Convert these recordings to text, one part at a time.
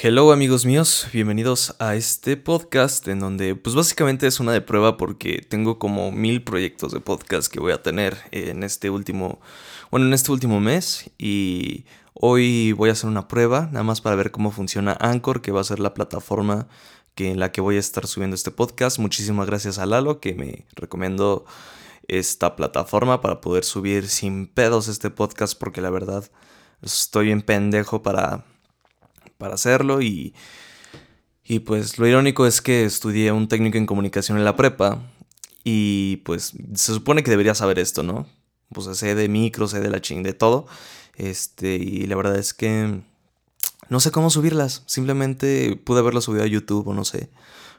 Hello amigos míos, bienvenidos a este podcast en donde pues básicamente es una de prueba porque tengo como mil proyectos de podcast que voy a tener en este último, bueno en este último mes y hoy voy a hacer una prueba nada más para ver cómo funciona Anchor que va a ser la plataforma que, en la que voy a estar subiendo este podcast. Muchísimas gracias a Lalo que me recomendó esta plataforma para poder subir sin pedos este podcast porque la verdad estoy bien pendejo para para hacerlo y, y pues lo irónico es que estudié un técnico en comunicación en la prepa y pues se supone que debería saber esto, ¿no? Pues sé de micro, sé de la ching, de todo. Este, y la verdad es que no sé cómo subirlas. Simplemente pude haberlas subido a YouTube o no sé.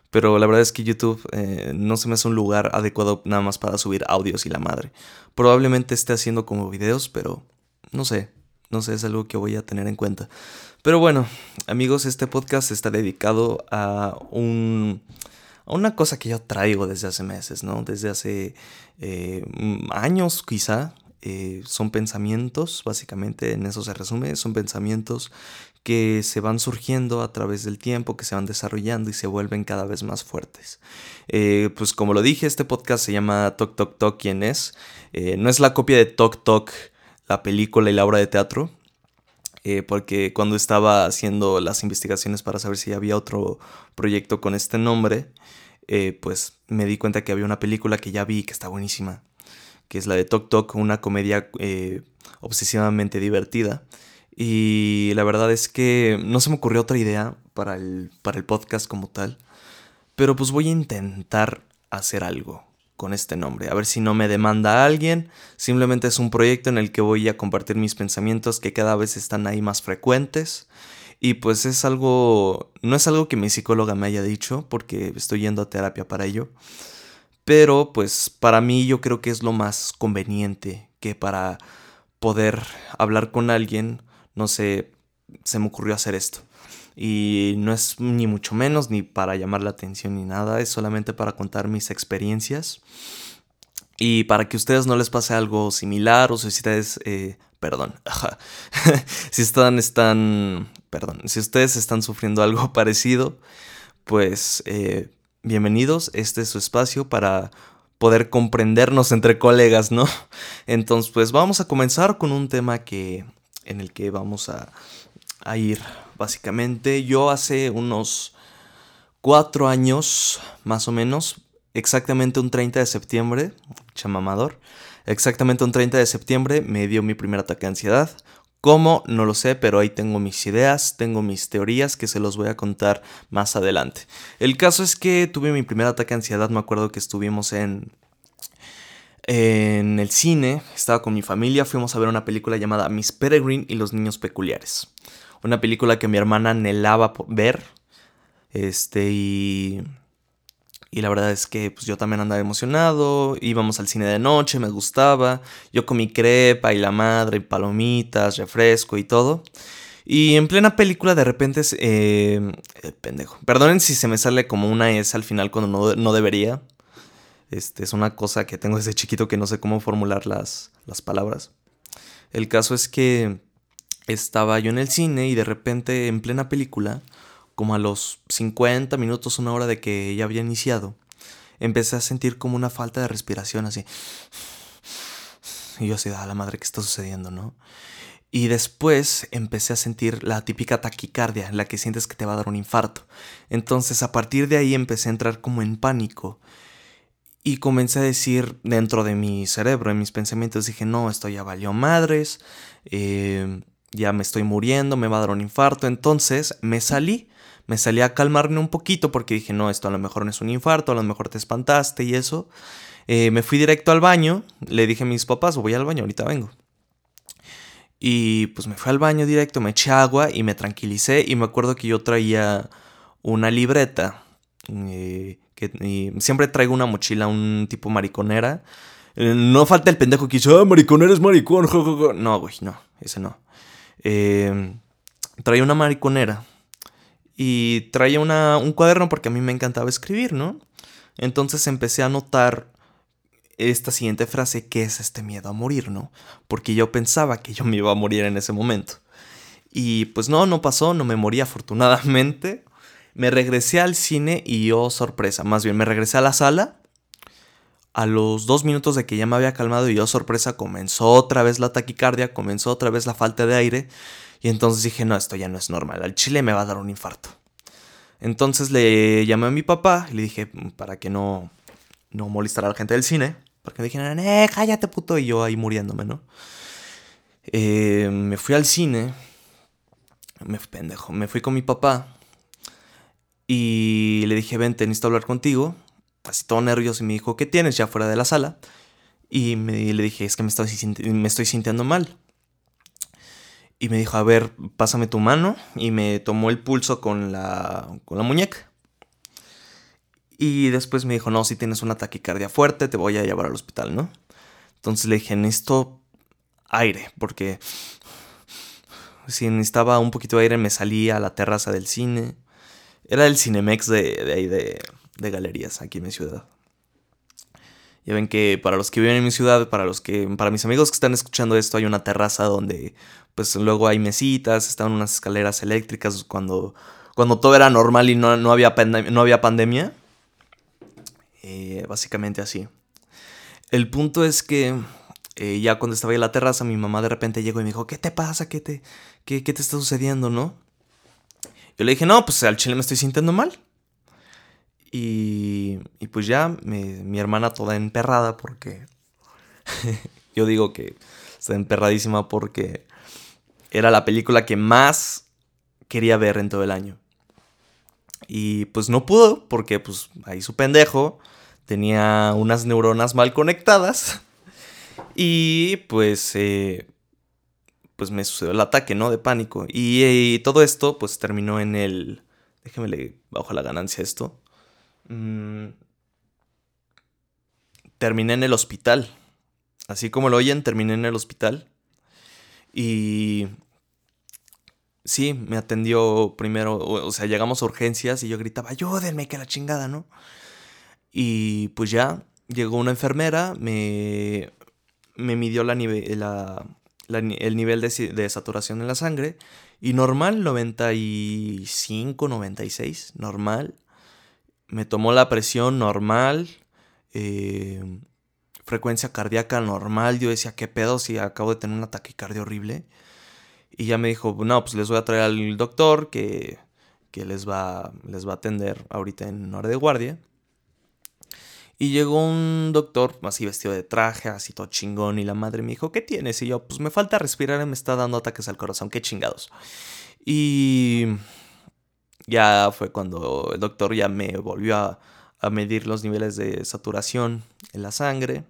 Pero la verdad es que YouTube eh, no se me hace un lugar adecuado nada más para subir audios y la madre. Probablemente esté haciendo como videos, pero no sé. No sé, es algo que voy a tener en cuenta. Pero bueno, amigos, este podcast está dedicado a un a una cosa que yo traigo desde hace meses, ¿no? Desde hace eh, años quizá. Eh, son pensamientos, básicamente en eso se resume, son pensamientos que se van surgiendo a través del tiempo, que se van desarrollando y se vuelven cada vez más fuertes. Eh, pues como lo dije, este podcast se llama Tok Tok Tok, ¿quién es? no es la copia de Tok Tok, la película y la obra de teatro, eh, porque cuando estaba haciendo las investigaciones para saber si había otro proyecto con este nombre, eh, pues me di cuenta que había una película que ya vi que está buenísima, que es la de Tok Tok, una comedia eh, obsesivamente divertida. Y la verdad es que no se me ocurrió otra idea para el, para el podcast como tal, pero pues voy a intentar hacer algo con este nombre. A ver si no me demanda alguien. Simplemente es un proyecto en el que voy a compartir mis pensamientos que cada vez están ahí más frecuentes. Y pues es algo, no es algo que mi psicóloga me haya dicho, porque estoy yendo a terapia para ello. Pero pues para mí yo creo que es lo más conveniente que para poder hablar con alguien, no sé, se me ocurrió hacer esto. Y no es ni mucho menos ni para llamar la atención ni nada, es solamente para contar mis experiencias. Y para que a ustedes no les pase algo similar o si ustedes, eh, perdón, si están, están, perdón, si ustedes están sufriendo algo parecido, pues eh, bienvenidos, este es su espacio para poder comprendernos entre colegas, ¿no? Entonces, pues vamos a comenzar con un tema que, en el que vamos a, a ir básicamente. Yo hace unos cuatro años, más o menos, exactamente un 30 de septiembre, chamamador, exactamente un 30 de septiembre me dio mi primer ataque de ansiedad. ¿Cómo? No lo sé, pero ahí tengo mis ideas, tengo mis teorías que se los voy a contar más adelante. El caso es que tuve mi primer ataque de ansiedad, me acuerdo que estuvimos en en el cine, estaba con mi familia, fuimos a ver una película llamada Miss Peregrine y los niños peculiares una película que mi hermana anhelaba ver. Este, y. Y la verdad es que pues, yo también andaba emocionado. Íbamos al cine de noche, me gustaba. Yo comí crepa y la madre, palomitas, refresco y todo. Y en plena película de repente, eh, eh, pendejo. Perdonen si se me sale como una S al final cuando no, no, debería. Este, es una cosa que tengo desde chiquito que no sé cómo formular las, las palabras. El caso es que estaba yo en el cine y de repente en plena película, como a los 50 minutos, una hora de que ya había iniciado, empecé a sentir como una falta de respiración así. Y yo así, a la madre, ¿qué está sucediendo, no? Y después empecé a sentir la típica taquicardia, la que sientes que te va a dar un infarto. Entonces a partir de ahí empecé a entrar como en pánico. Y comencé a decir dentro de mi cerebro, en mis pensamientos, dije, no, esto ya valió madres. Eh, ya me estoy muriendo, me va a dar un infarto. Entonces me salí, me salí a calmarme un poquito porque dije, no, esto a lo mejor no es un infarto, a lo mejor te espantaste y eso. Eh, me fui directo al baño, le dije a mis papás, voy al baño, ahorita vengo. Y pues me fui al baño directo, me eché agua y me tranquilicé y me acuerdo que yo traía una libreta. Eh, que, siempre traigo una mochila, un tipo mariconera. Eh, no falta el pendejo que dice, ah, mariconera es maricón. No, güey, no, ese no. Eh, traía una mariconera y traía una, un cuaderno porque a mí me encantaba escribir, ¿no? Entonces empecé a notar esta siguiente frase, ¿qué es este miedo a morir, no? Porque yo pensaba que yo me iba a morir en ese momento. Y pues no, no pasó, no me morí afortunadamente. Me regresé al cine y oh sorpresa, más bien me regresé a la sala. A los dos minutos de que ya me había calmado y yo sorpresa comenzó otra vez la taquicardia, comenzó otra vez la falta de aire. Y entonces dije, no, esto ya no es normal, al chile me va a dar un infarto. Entonces le llamé a mi papá y le dije, para que no, no molestara a la gente del cine, para que me dijeran, eh, cállate puto, y yo ahí muriéndome, ¿no? Eh, me fui al cine, me pendejo, me fui con mi papá y le dije, vente, necesito hablar contigo. Así todo nervioso y me dijo, ¿qué tienes ya fuera de la sala? Y me, le dije, es que me estoy, sintiendo mal. Y me dijo, a ver, pásame tu mano. Y me tomó el pulso con la, con la muñeca. Y después me dijo, no, si tienes una taquicardia fuerte, te voy a llevar al hospital, ¿no? Entonces le dije, necesito aire, porque si necesitaba un poquito de aire me salía a la terraza del cine. Era el Cinemex de, ahí de, de, galerías, aquí en mi ciudad. Ya ven que para los que viven en mi ciudad, para los que, para mis amigos que están escuchando esto, hay una terraza donde, pues luego hay mesitas, están unas escaleras eléctricas cuando, cuando todo era normal y no, no había, no había pandemia. Eh, básicamente así. El punto es que eh, ya cuando estaba en la terraza, mi mamá de repente llegó y me dijo, ¿qué te pasa? ¿Qué te, qué, qué te está sucediendo, no? Yo le dije, no, pues al chile me estoy sintiendo mal. Y, y pues ya, mi hermana toda emperrada porque... yo digo que está emperradísima porque era la película que más quería ver en todo el año. Y pues no pudo porque pues ahí su pendejo tenía unas neuronas mal conectadas. Y pues eh, pues me sucedió el ataque, ¿no? De pánico. Y, todo esto, pues terminó en el... Déjeme le bajo la ganancia esto. Mm, terminé en el hospital. Así como lo oyen, terminé en el hospital. Y... Sí, me atendió primero, o, sea, llegamos a urgencias y yo gritaba, ayúdenme, que la chingada, ¿no? Y pues ya, llegó una enfermera, me, me midió el nivel de, saturación en la sangre. Y normal, 95, 96, normal. Me tomó la presión normal. Eh, frecuencia cardíaca normal. Yo decía, ¿qué pedo si acabo de tener un ataque cardio horrible? Y ya me dijo, no, pues les voy a traer al doctor que, que les, va, les va a atender ahorita en hora de guardia. Y llegó un doctor así vestido de traje, así todo chingón, y la madre me dijo, ¿qué tienes? Y yo, pues me falta respirar y me está dando ataques al corazón, qué chingados. Y ya fue cuando el doctor ya me volvió a, medir los niveles de saturación en la sangre,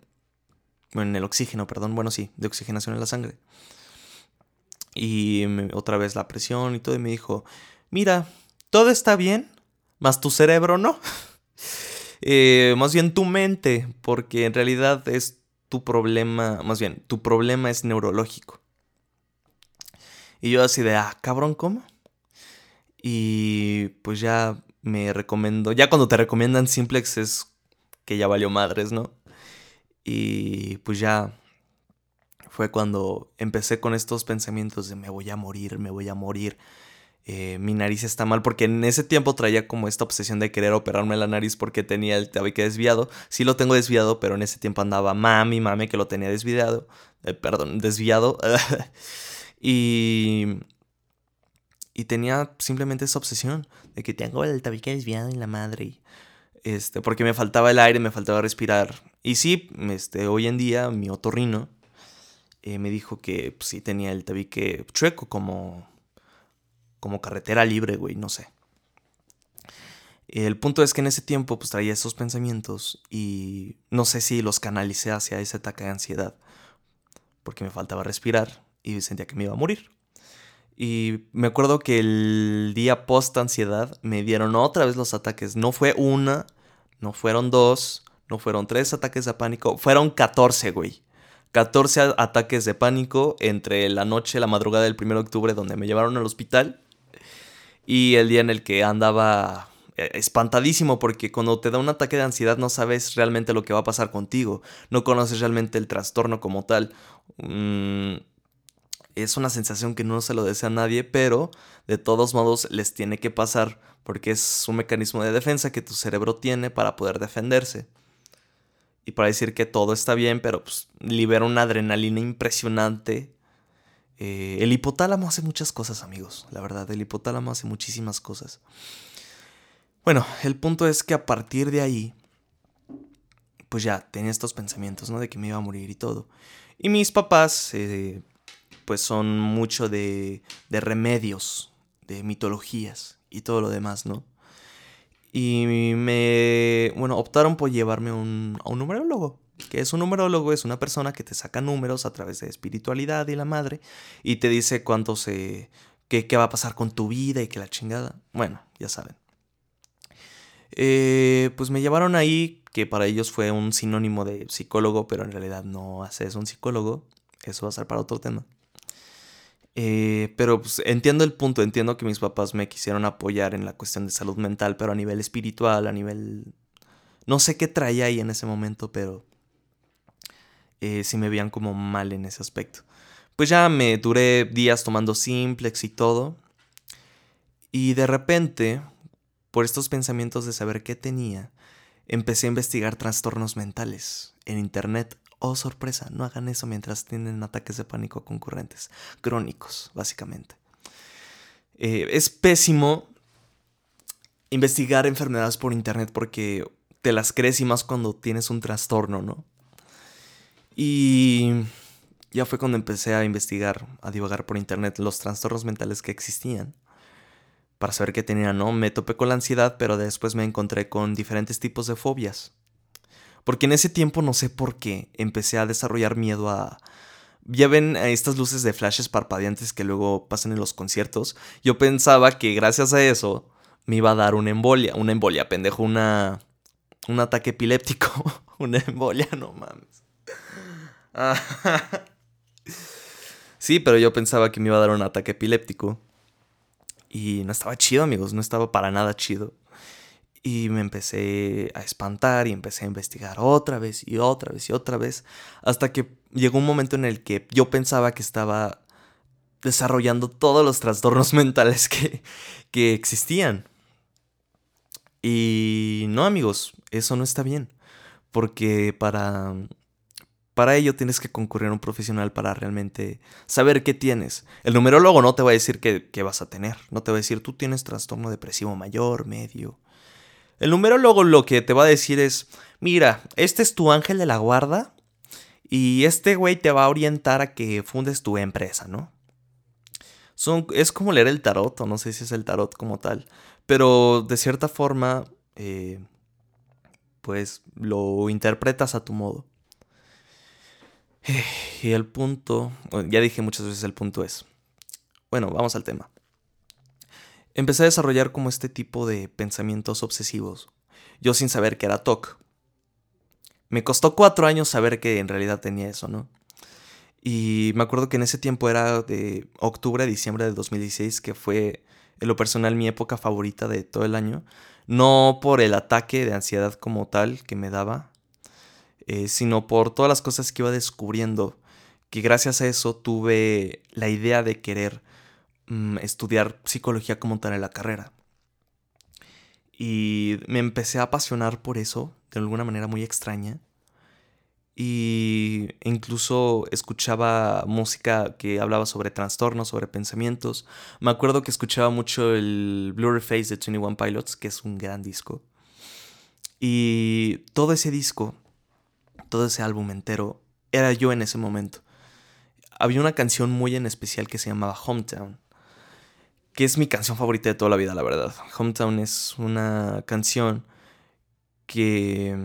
bueno, en el oxígeno, perdón, bueno, sí, de oxigenación en la sangre. Y otra vez la presión y todo, y me dijo, mira, todo está bien, más tu cerebro no. Eh, más bien tu mente, porque en realidad es tu problema, más bien, tu problema es neurológico. Y yo así de, ah, cabrón, ¿cómo? Y pues ya me recomiendo, ya cuando te recomiendan simplex es que ya valió madres, ¿no? Y pues ya fue cuando empecé con estos pensamientos de me voy a morir, me voy a morir, eh, mi nariz está mal, porque en ese tiempo traía como esta obsesión de querer operarme la nariz porque tenía el tabique desviado. Sí lo tengo desviado, pero en ese tiempo andaba mami, mami que lo tenía desviado. Eh, perdón, desviado. y... Y tenía simplemente esa obsesión de que tengo el tabique desviado en la madre. Este, porque me faltaba el aire, me faltaba respirar. Y sí, este, hoy en día mi otorrino eh, me dijo que pues, sí tenía el tabique chueco, como como carretera libre, güey, no sé. El punto es que en ese tiempo pues traía esos pensamientos y no sé si los canalicé hacia ese ataque de ansiedad porque me faltaba respirar y sentía que me iba a morir. Y me acuerdo que el día post ansiedad me dieron otra vez los ataques. No fue una, no fueron dos, no fueron tres ataques de pánico, fueron 14, güey. 14 ataques de pánico entre la noche, la madrugada del 1 de octubre donde me llevaron al hospital y el día en el que andaba eh, espantadísimo porque cuando te da un ataque de ansiedad no sabes realmente lo que va a pasar contigo, no conoces realmente el trastorno como tal. Mm, Es una sensación que no se lo desea a nadie, pero de todos modos les tiene que pasar porque es un mecanismo de defensa que tu cerebro tiene para poder defenderse. Y para decir que todo está bien, pero pues, libera una adrenalina impresionante. Eh, el hipotálamo hace muchas cosas, amigos. La verdad, el hipotálamo hace muchísimas cosas. Bueno, el punto es que a partir de ahí, pues ya tenía estos pensamientos, ¿no? De que me iba a morir y todo. Y mis papás, eh, pues son mucho de, de remedios, de mitologías y todo lo demás, ¿no? Y me, bueno, optaron por llevarme a un numerólogo. Que es un numerólogo, es una persona que te saca números a través de espiritualidad y la madre. Y te dice cuánto se. qué, qué va a pasar con tu vida y que la chingada. Bueno, ya saben. Eh, pues me llevaron ahí, que para ellos fue un sinónimo de psicólogo, pero en realidad no hace eso un psicólogo. Eso va a ser para otro tema. Eh, pero pues, entiendo el punto, entiendo que mis papás me quisieron apoyar en la cuestión de salud mental, pero a nivel espiritual, a nivel... No sé qué traía ahí en ese momento, pero eh, sí me veían como mal en ese aspecto. Pues ya me duré días tomando simplex y todo. Y de repente, por estos pensamientos de saber qué tenía, empecé a investigar trastornos mentales en internet Oh, sorpresa, no hagan eso mientras tienen ataques de pánico concurrentes, crónicos, básicamente. Eh, es pésimo investigar enfermedades por internet porque te las crees y más cuando tienes un trastorno, ¿no? Y ya fue cuando empecé a investigar, a divagar por internet los trastornos mentales que existían para saber qué tenía, ¿no? Me topé con la ansiedad, pero después me encontré con diferentes tipos de fobias. Porque en ese tiempo no sé por qué empecé a desarrollar miedo a... Ya ven estas luces de flashes parpadeantes que luego pasan en los conciertos. Yo pensaba que gracias a eso me iba a dar una embolia. Una embolia, pendejo, una... Un ataque epiléptico. una embolia, no mames. sí, pero yo pensaba que me iba a dar un ataque epiléptico. Y no estaba chido, amigos, no estaba para nada chido. Y me empecé a espantar y empecé a investigar otra vez y otra vez y otra vez. Hasta que llegó un momento en el que yo pensaba que estaba desarrollando todos los trastornos mentales que, que existían. Y no amigos, eso no está bien. Porque para, para ello tienes que concurrir a un profesional para realmente saber qué tienes. El numerólogo no te va a decir qué, vas a tener. No te va a decir tú tienes trastorno depresivo mayor, medio el numerólogo lo que te va a decir es, mira, este es tu ángel de la guarda y este güey te va a orientar a que fundes tu empresa, ¿no? Son, es como leer el tarot, o no sé si es el tarot como tal, pero de cierta forma, eh, pues lo interpretas a tu modo. Y el punto, ya dije muchas veces el punto es, bueno, vamos al tema empecé a desarrollar como este tipo de pensamientos obsesivos, yo sin saber que era TOC. Me costó cuatro años saber que en realidad tenía eso, ¿no? Y me acuerdo que en ese tiempo era de octubre diciembre de 2016, que fue en lo personal mi época favorita de todo el año. No por el ataque de ansiedad como tal que me daba, eh, sino por todas las cosas que iba descubriendo, que gracias a eso tuve la idea de querer Mm, estudiar psicología como tal en la carrera. Y me empecé a apasionar por eso, de alguna manera muy extraña. Y incluso escuchaba música que hablaba sobre trastornos, sobre pensamientos. Me acuerdo que escuchaba mucho el Blurry Face de 21 Pilots, que es un gran disco. Y todo ese disco, todo ese álbum entero, era yo en ese momento. Había una canción muy en especial que se llamaba Hometown que es mi canción favorita de toda la vida, la verdad. Hometown es una canción que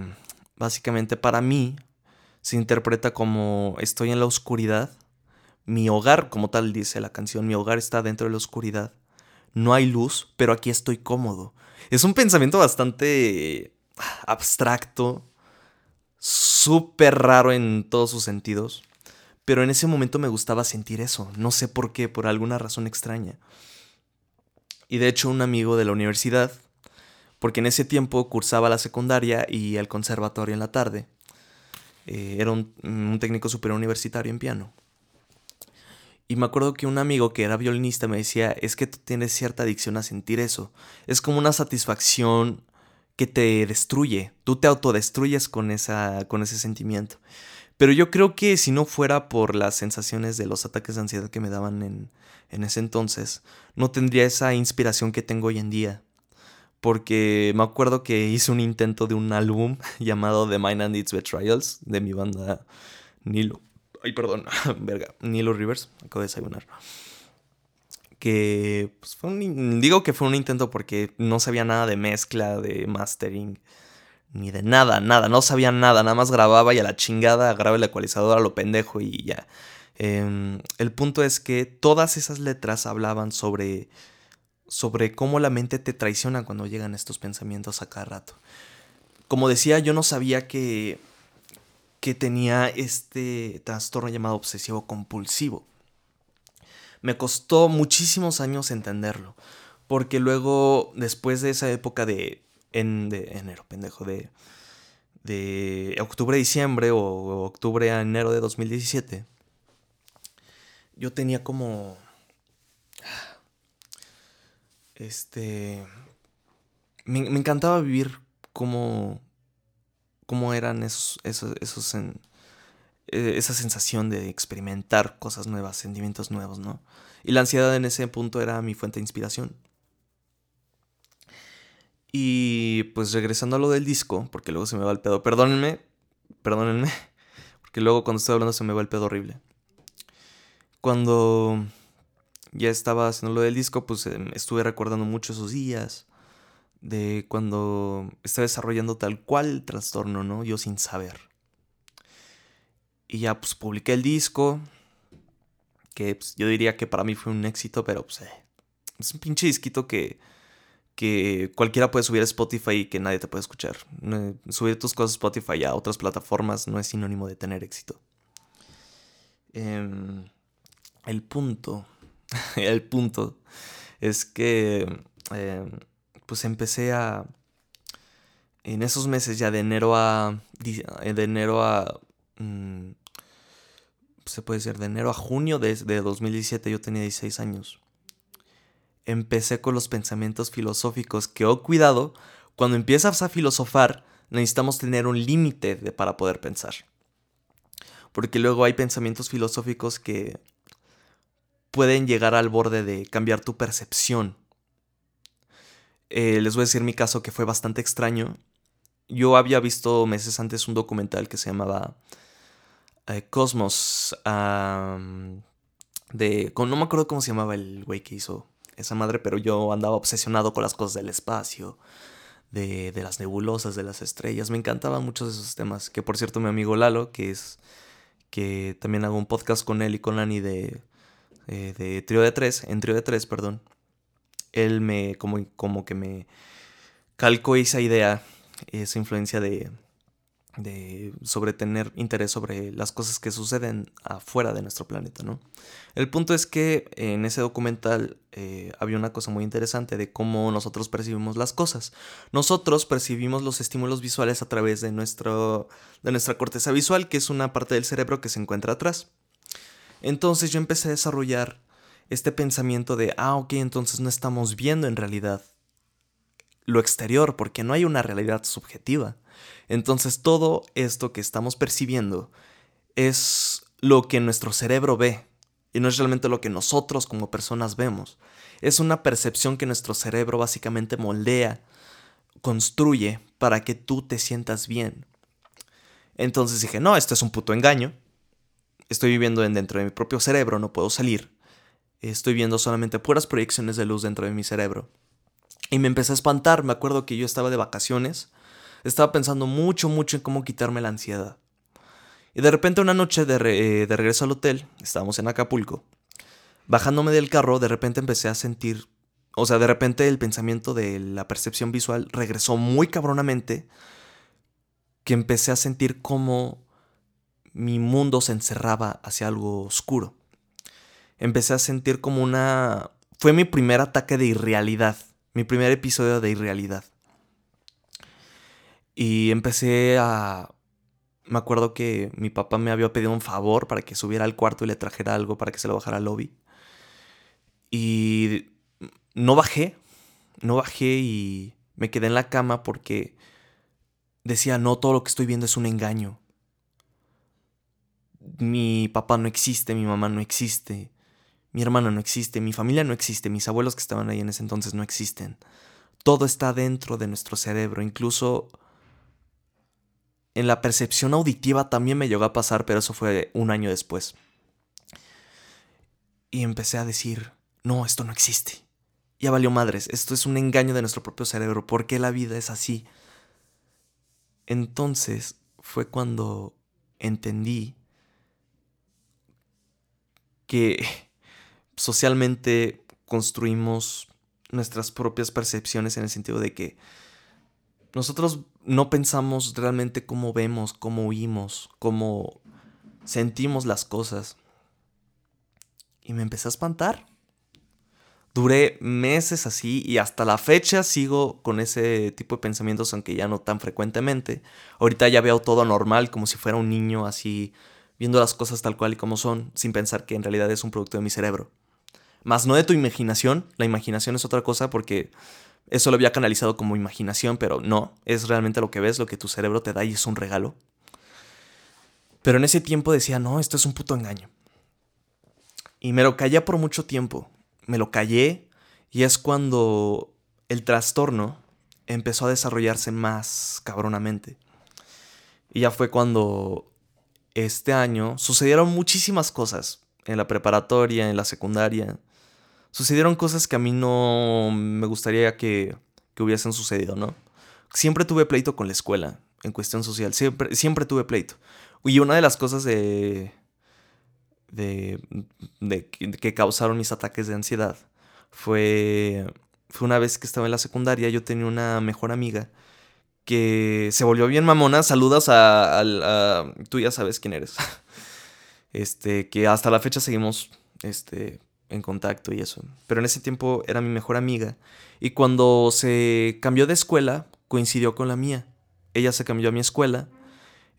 básicamente para mí se interpreta como estoy en la oscuridad. Mi hogar, como tal dice la canción, mi hogar está dentro de la oscuridad. No hay luz, pero aquí estoy cómodo. Es un pensamiento bastante abstracto, súper raro en todos sus sentidos. Pero en ese momento me gustaba sentir eso. No sé por qué, por alguna razón extraña. Y de hecho un amigo de la universidad, porque en ese tiempo cursaba la secundaria y el conservatorio en la tarde. Eh, era un, técnico superior universitario en piano. Y me acuerdo que un amigo que era violinista me decía, es que tú tienes cierta adicción a sentir eso. Es como una satisfacción que te destruye. Tú te autodestruyes con, esa, con ese sentimiento. Pero yo creo que si no fuera por las sensaciones de los ataques de ansiedad que me daban en, en ese entonces, no tendría esa inspiración que tengo hoy en día. Porque me acuerdo que hice un intento de un álbum llamado The Mind and Its Betrayals de mi banda Nilo. Ay, perdón, verga, Nilo Rivers, acabo de desayunar. Que pues, fue un, digo que fue un intento porque no sabía nada de mezcla, de mastering, ni de nada, nada, no sabía nada, nada más grababa y a la chingada grababa el ecualizador a lo pendejo y ya. Em, el punto es que todas esas letras hablaban sobre, sobre cómo la mente te traiciona cuando llegan estos pensamientos a cada rato. Como decía, yo no sabía que, que tenía este trastorno llamado obsesivo compulsivo. Me costó muchísimos años entenderlo, porque luego, después de esa época de, en, enero, pendejo, de, de octubre diciembre o octubre a enero de 2017, yo tenía como... Este... Me, encantaba vivir como... Cómo eran esos... esos, esos e, esa sensación de experimentar cosas nuevas, sentimientos nuevos, ¿no? Y la ansiedad en ese punto era mi fuente de inspiración. Y pues regresando a lo del disco, porque luego se me va el pedo. Perdónenme, perdónenme, porque luego cuando estoy hablando se me va el pedo horrible cuando ya estaba haciendo lo del disco, pues em, estuve recordando mucho esos días de cuando estaba desarrollando tal cual el trastorno, ¿no? Yo sin saber. Y ya pues publiqué el disco, que pues, yo diría que para mí fue un éxito, pero pues eh, es un pinche disquito que, que cualquiera puede subir a Spotify y que nadie te puede escuchar. Subir tus cosas a Spotify a otras plataformas no es sinónimo de tener éxito. Eh, el punto, el punto es que eh, pues empecé a, en esos meses ya de enero a, de enero a, mm, se puede decir, de enero a junio de, de 2017 yo tenía 16 años. Empecé con los pensamientos filosóficos que, oh cuidado, cuando empiezas a filosofar necesitamos tener un límite para poder pensar. Porque luego hay pensamientos filosóficos que pueden llegar al borde de cambiar tu percepción. Eh, les voy a decir mi caso que fue bastante extraño. Yo había visto meses antes un documental que se llamaba eh, Cosmos. de, no me acuerdo cómo se llamaba el güey que hizo esa madre, pero yo andaba obsesionado con las cosas del espacio, de, de las nebulosas, de las estrellas. Me encantaban muchos de esos temas. Que por cierto, mi amigo Lalo, que es que también hago un podcast con él y con Lani de eh, de trío de tres, en trío de tres, perdón, él me, como, como que me calcó esa idea, esa influencia de, de sobre tener interés sobre las cosas que suceden afuera de nuestro planeta, ¿no? El punto es que en ese documental eh, había una cosa muy interesante de cómo nosotros percibimos las cosas. Nosotros percibimos los estímulos visuales a través de, nuestro, de nuestra corteza visual, que es una parte del cerebro que se encuentra atrás. Entonces yo empecé a desarrollar este pensamiento de, ah, ok, entonces no estamos viendo en realidad lo exterior, porque no hay una realidad subjetiva. Entonces todo esto que estamos percibiendo es lo que nuestro cerebro ve, y no es realmente lo que nosotros como personas vemos. Es una percepción que nuestro cerebro básicamente moldea, construye para que tú te sientas bien. Entonces dije, no, esto es un puto engaño estoy viviendo dentro de mi propio cerebro, no puedo salir. Estoy viendo solamente puras proyecciones de luz dentro de mi cerebro. Y me empecé a espantar, me acuerdo que yo estaba de vacaciones, estaba pensando mucho, mucho en cómo quitarme la ansiedad. Y de repente una noche de, eh, de regreso al hotel, estábamos en Acapulco, bajándome del carro, de repente empecé a sentir, o sea, de repente el pensamiento de la percepción visual regresó muy cabronamente, que empecé a sentir como mi mundo se encerraba hacia algo oscuro. Empecé a sentir como una... Fue mi primer ataque de irrealidad, mi primer episodio de irrealidad. Y empecé a, me acuerdo que mi papá me había pedido un favor para que subiera al cuarto y le trajera algo para que se lo bajara al lobby. Y no bajé, no bajé y me quedé en la cama porque decía, no, todo lo que estoy viendo es un engaño. Mi papá no existe, mi mamá no existe, mi hermano no existe, mi familia no existe, mis abuelos que estaban ahí en ese entonces no existen. Todo está dentro de nuestro cerebro, incluso en la percepción auditiva también me llegó a pasar, pero eso fue un año después. Y empecé a decir, no, esto no existe. Ya valió madres, esto es un engaño de nuestro propio cerebro, ¿por qué la vida es así? Entonces fue cuando entendí que socialmente construimos nuestras propias percepciones en el sentido de que nosotros no pensamos realmente cómo vemos, cómo oímos, cómo sentimos las cosas. Y me empecé a espantar. Duré meses así y hasta la fecha sigo con ese tipo de pensamientos, aunque ya no tan frecuentemente. Ahorita ya veo todo normal, como si fuera un niño así, viendo las cosas tal cual y como son, sin pensar que en realidad es un producto de mi cerebro. Más no de tu imaginación, la imaginación es otra cosa porque eso lo había canalizado como imaginación, pero no, es realmente lo que ves, lo que tu cerebro te da y es un regalo. Pero en ese tiempo decía, no, esto es un puto engaño. Y me lo callé por mucho tiempo. Me lo callé y es cuando el trastorno empezó a desarrollarse más cabronamente. Y ya fue cuando este año sucedieron muchísimas cosas en la preparatoria, en la secundaria sucedieron cosas que a mí no me gustaría que, hubiesen sucedido, ¿no? Siempre tuve pleito con la escuela en cuestión social, siempre, siempre tuve pleito. Y una de las cosas de, de, de, que causaron mis ataques de ansiedad fue, fue una vez que estaba en la secundaria, yo tenía una mejor amiga que se volvió bien mamona, saludas a, a tú ya sabes quién eres. Este, que hasta la fecha seguimos este, en contacto y eso. Pero en ese tiempo era mi mejor amiga. Y cuando se cambió de escuela, coincidió con la mía. Ella se cambió a mi escuela.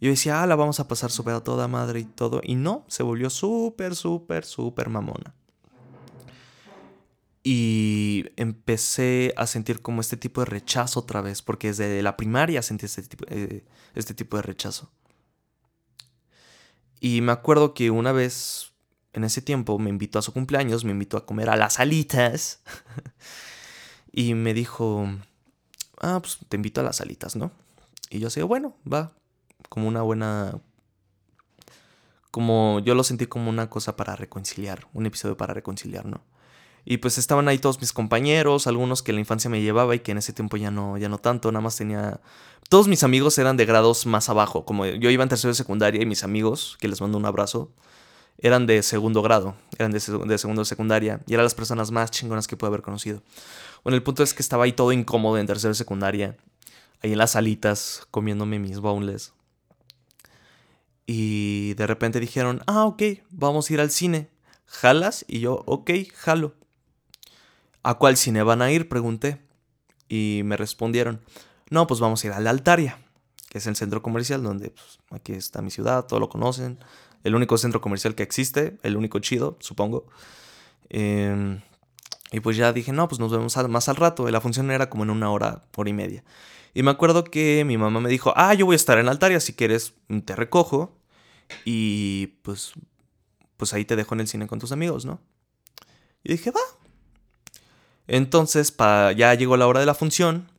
Yo decía, ah, la vamos a pasar súper a toda madre y todo. Y no, se volvió súper, súper, súper mamona. Y empecé a sentir como este tipo de rechazo otra vez, porque desde la primaria sentí este tipo, eh, este tipo de rechazo. Y me acuerdo que una vez en ese tiempo me invitó a su cumpleaños, me invitó a comer a las alitas. y me dijo, ah, pues te invito a las alitas, ¿no? Y yo así, bueno, va. Como una buena... Como yo lo sentí como una cosa para reconciliar, un episodio para reconciliar, ¿no? Y pues estaban ahí todos mis compañeros, algunos que en la infancia me llevaba y que en ese tiempo ya no, ya no tanto, nada más tenía... Todos mis amigos eran de grados más abajo, como yo iba en tercero de secundaria y mis amigos, que les mando un abrazo, eran de segundo grado, eran de, segundo de secundaria, y eran las personas más chingonas que pude haber conocido. Bueno, el punto es que estaba ahí todo incómodo en tercero de secundaria, ahí en las salitas, comiéndome mis boneless. Y de repente dijeron, ah, ok, vamos a ir al cine. ¿Jalas? Y yo, ok, jalo. ¿A cuál cine van a ir? Pregunté. Y me respondieron, no, pues vamos a ir a la Altaria, que es el centro comercial donde pues, aquí está mi ciudad, todos lo conocen el único centro comercial que existe, el único chido, supongo. Em, y pues ya dije, no, pues nos vemos más al rato. La función era como en una hora, hora y media. Y me acuerdo que mi mamá me dijo, ah, yo voy a estar en Altaria, si quieres te recojo. Y pues, pues ahí te dejo en el cine con tus amigos, ¿no? Y dije, va. Entonces, ya llegó la hora de la función.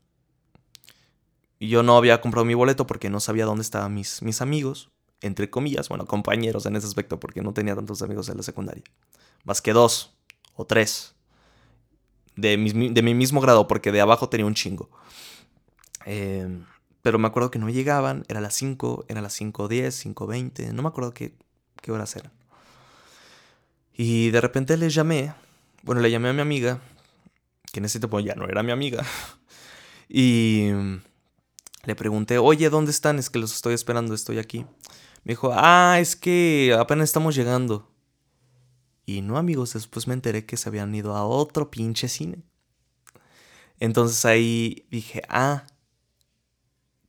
Y yo no había comprado mi boleto porque no sabía dónde estaban mis, mis amigos entre comillas, bueno, compañeros en ese aspecto, porque no tenía tantos amigos en la secundaria. Más que dos o tres. De mi, de mi mismo grado, porque de abajo tenía un chingo. Em, pero me acuerdo que no llegaban, era las 5, era las 5.10, 5.20, no me acuerdo qué, qué horas eran. Y de repente les llamé, bueno, le llamé a mi amiga, que en ese tiempo ya no era mi amiga, y le pregunté, oye, ¿dónde están? Es que los estoy esperando, estoy aquí. Me dijo, ah, es que apenas estamos llegando. Y no, amigos, después me enteré que se habían ido a otro pinche cine. Entonces ahí dije, ah,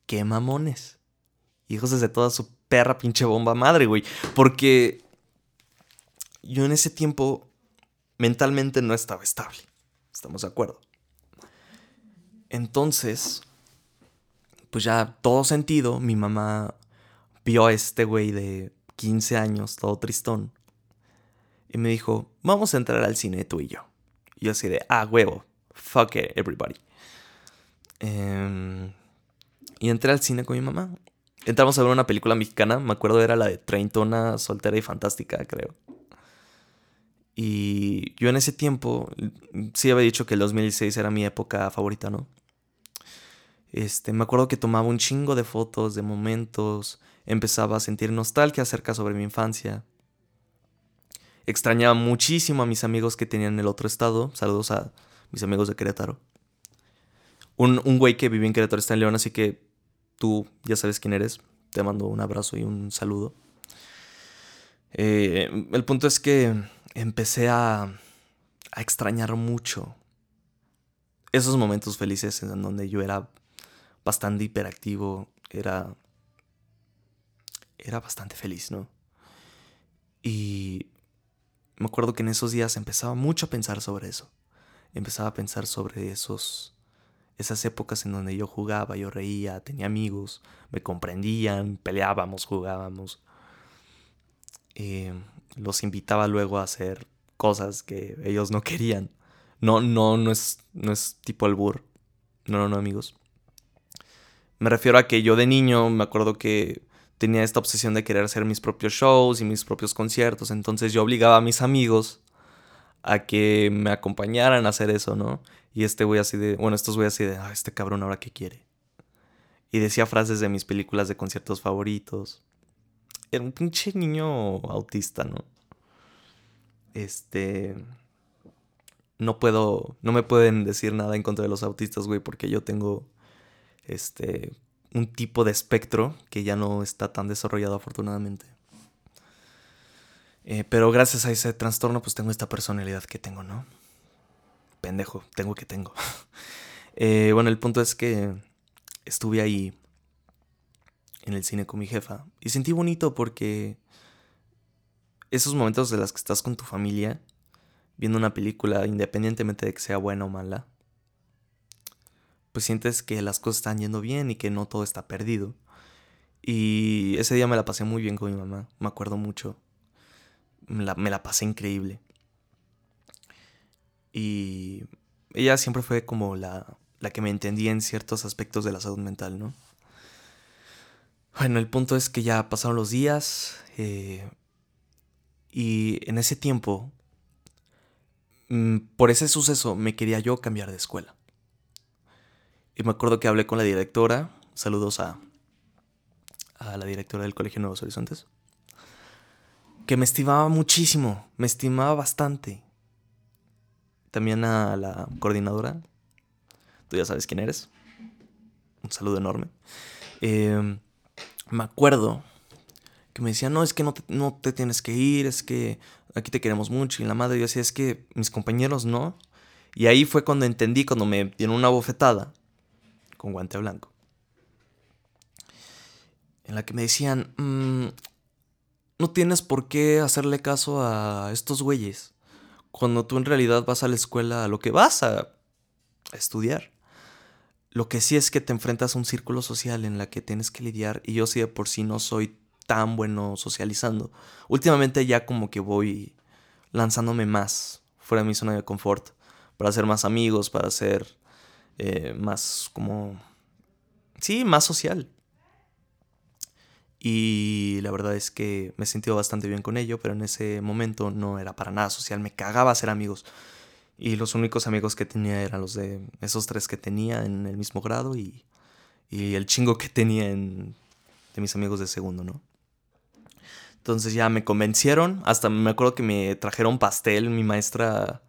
qué mamones. Hijos desde toda su perra pinche bomba madre, güey. Porque yo en ese tiempo mentalmente no estaba estable. ¿Estamos de acuerdo? Entonces, pues ya todo sentido, mi mamá vio a este güey de 15 años, todo tristón, y me dijo, vamos a entrar al cine tú y yo. Y yo así de, ah, huevo, fuck it, everybody. Em, y entré al cine con mi mamá. Entramos a ver una película mexicana, me acuerdo era la de Treintona, soltera y fantástica, creo. Y yo en ese tiempo, sí había dicho que el 2016 era mi época favorita, ¿no? Este, me acuerdo que tomaba un chingo de fotos, de momentos, empezaba a sentir nostalgia acerca sobre mi infancia. Extrañaba muchísimo a mis amigos que tenían en el otro estado. Saludos a mis amigos de Querétaro. Un, un güey que vive en Querétaro está en León, así que tú ya sabes quién eres. Te mando un abrazo y un saludo. Eh, el punto es que empecé a, a extrañar mucho esos momentos felices en donde yo era bastante hiperactivo, era, era bastante feliz, ¿no? Y me acuerdo que en esos días empezaba mucho a pensar sobre eso. Empezaba a pensar sobre esos, esas épocas en donde yo jugaba, yo reía, tenía amigos, me comprendían, peleábamos, jugábamos. Eh, los invitaba luego a hacer cosas que ellos no querían. No, no, no es, no es tipo albur. No, no, no, amigos. Me refiero a que yo de niño me acuerdo que tenía esta obsesión de querer hacer mis propios shows y mis propios conciertos. Entonces yo obligaba a mis amigos a que me acompañaran a hacer eso, ¿no? Y este güey así de, bueno, estos güey así de, ah, este cabrón ahora qué quiere. Y decía frases de mis películas de conciertos favoritos. Era un pinche niño autista, ¿no? Este... No puedo, no me pueden decir nada en contra de los autistas, güey, porque yo tengo este, un tipo de espectro que ya no está tan desarrollado afortunadamente. Eh, pero gracias a ese trastorno pues tengo esta personalidad que tengo, ¿no? Pendejo, tengo que tengo. Eh, bueno, el punto es que estuve ahí en el cine con mi jefa y sentí bonito porque esos momentos de las que estás con tu familia viendo una película independientemente de que sea buena o mala, pues sientes que las cosas están yendo bien y que no todo está perdido. Y ese día me la pasé muy bien con mi mamá, me acuerdo mucho. Me la, pasé increíble. Y ella siempre fue como la, la que me entendía en ciertos aspectos de la salud mental, ¿no? Bueno, el punto es que ya pasaron los días eh, y en ese tiempo, mm, por ese suceso, me quería yo cambiar de escuela. Y me acuerdo que hablé con la directora. Saludos a, a la directora del Colegio Nuevos Horizontes. Que me estimaba muchísimo. Me estimaba bastante. También a la coordinadora. Tú ya sabes quién eres. Un saludo enorme. Em, me acuerdo que me decía, no, es que no te, no te, tienes que ir, es que aquí te queremos mucho. Y la madre yo decía, es que mis compañeros no. Y ahí fue cuando entendí, cuando me dieron una bofetada, con guante blanco. En la que me decían, mm, no tienes por qué hacerle caso a estos güeyes. Cuando tú en realidad vas a la escuela a lo que vas a estudiar. Lo que sí es que te enfrentas a un círculo social en la que tienes que lidiar y yo sí de por sí no soy tan bueno socializando. Últimamente ya como que voy lanzándome más fuera de mi zona de confort para hacer más amigos, para hacer eh, más como... Sí, más social. Y la verdad es que me he sentido bastante bien con ello, pero en ese momento no era para nada social, me cagaba ser amigos. Y los únicos amigos que tenía eran los de esos tres que tenía en el mismo grado y, y el chingo que tenía en, de mis amigos de segundo, ¿no? Entonces ya me convencieron, hasta me acuerdo que me trajeron pastel, mi maestra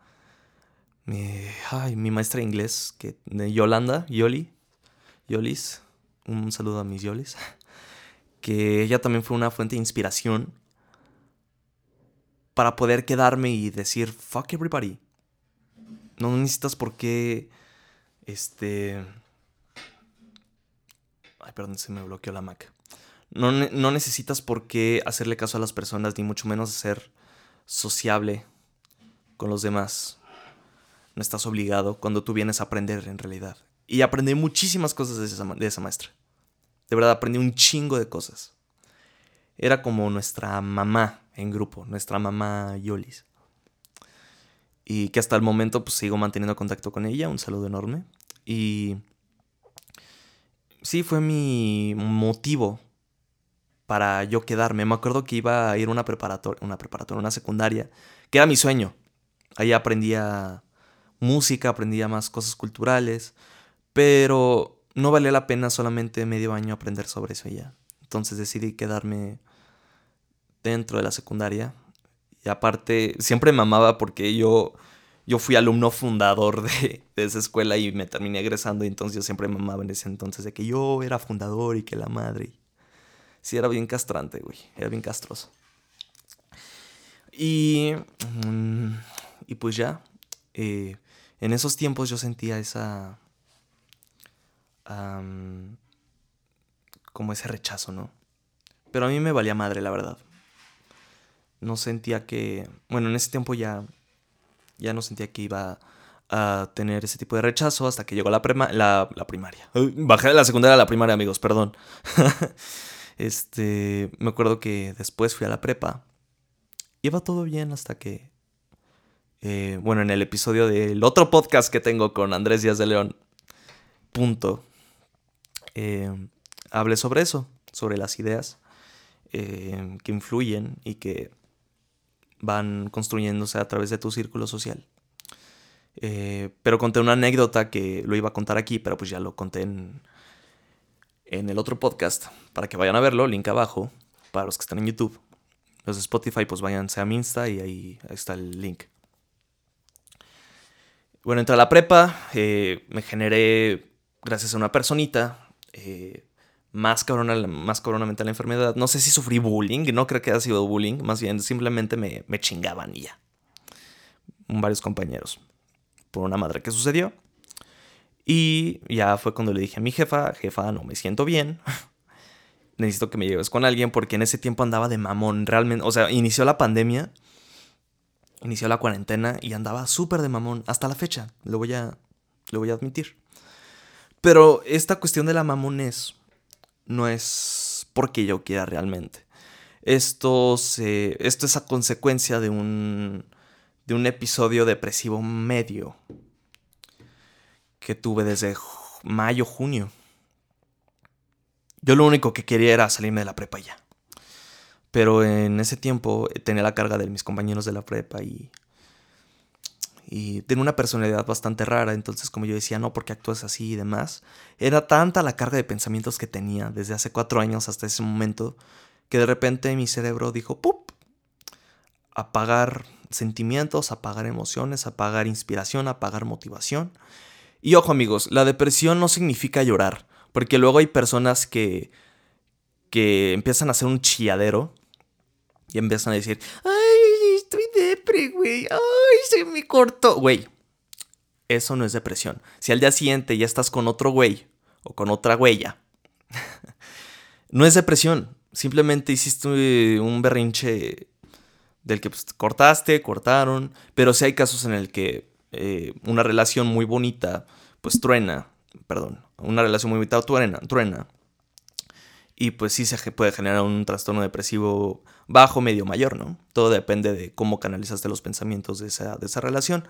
mi, maestra de inglés, que, Yolanda, Yoli, Yolis, un saludo a mis Yolis, que ella también fue una fuente de inspiración para poder quedarme y decir, fuck everybody. No necesitas por qué, este... Ay, perdón, se me bloqueó la Mac. No, no, necesitas por qué hacerle caso a las personas, ni mucho menos ser sociable con los demás. No estás obligado cuando tú vienes a aprender en realidad. Y aprendí muchísimas cosas de esa, de esa maestra. De verdad, aprendí un chingo de cosas. Era como nuestra mamá en grupo, nuestra mamá Yolis. Y que hasta el momento pues sigo manteniendo contacto con ella, un saludo enorme. Y sí, fue mi motivo para yo quedarme. Me acuerdo que iba a ir a una preparatoria, una preparatoria, una secundaria, que era mi sueño. Ahí aprendía música, aprendía más cosas culturales, pero no valía la pena solamente medio año aprender sobre eso ya. Entonces decidí quedarme dentro de la secundaria. Y aparte, siempre me amaba porque yo, yo fui alumno fundador de, de, esa escuela y me terminé egresando. Y entonces yo siempre me amaba en ese entonces de que yo era fundador y que la madre. Sí, era bien castrante, güey. Era bien castroso. Y. Mm, y pues ya. Eh, en esos tiempos yo sentía esa. como ese rechazo, ¿no? Pero a mí me valía madre, la verdad. No sentía que. Bueno, en ese tiempo ya. Ya no sentía que iba a tener ese tipo de rechazo hasta que llegó la, la, la primaria. Bajé de la secundaria a la primaria, amigos, perdón. Este, me acuerdo que después fui a la prepa. Iba todo bien hasta que, eh, bueno, en el episodio del otro podcast que tengo con Andrés Díaz de León, eh, hablé sobre eso, sobre las ideas eh, que influyen y que van construyéndose a través de tu círculo social. pero conté una anécdota que lo iba a contar aquí, pero pues ya lo conté en el otro podcast para que vayan a verlo, link abajo, para los que están en YouTube. Los de Spotify, pues váyanse a mi Insta y ahí, está el link. Bueno, entré a la prepa, eh, me generé, gracias a una personita, eh, más, cabrona, más la enfermedad. No sé si sufrí bullying, no creo que haya sido bullying, más bien simplemente me, me chingaban y ya. Varios compañeros. Por una madre que sucedió. Y ya fue cuando le dije a mi jefa, jefa, no me siento bien. Necesito que me lleves con alguien porque en ese tiempo andaba de mamón, realmente. O sea, inició la pandemia, inició la cuarentena y andaba súper de mamón hasta la fecha. Lo voy a, lo voy a admitir. Pero esta cuestión de la mamones no es porque yo quiera realmente. Esto, se, esto es a consecuencia de un, de un episodio depresivo medio que tuve desde mayo, junio. Yo lo único que quería era salirme de la prepa ya. Pero en ese tiempo eh, tenía la carga de mis compañeros de la prepa y. Y tenía una personalidad bastante rara, entonces como yo decía, no, porque actúas así y demás. Era tanta la carga de pensamientos que tenía desde hace cuatro años hasta ese momento, que de repente mi cerebro dijo, ¡pup! Apagar sentimientos, apagar emociones, apagar inspiración, apagar motivación. Y ojo amigos, la depresión no significa llorar, porque luego hay personas que, que empiezan a hacer un chilladero y empiezan a decir, ay, estoy depre, güey, ay, se me cortó, güey. Eso no es depresión. Si al día siguiente ya estás con otro güey o con otra huella, no es depresión. Simplemente hiciste un berrinche del que pues, cortaste, cortaron, pero si hay casos en el que eh, una relación muy bonita, pues truena, perdón, una relación muy bonita truena, truena. Y pues sí se puede generar un trastorno depresivo bajo, medio, mayor, ¿no? Todo depende de cómo canalizaste los pensamientos de esa, de esa relación.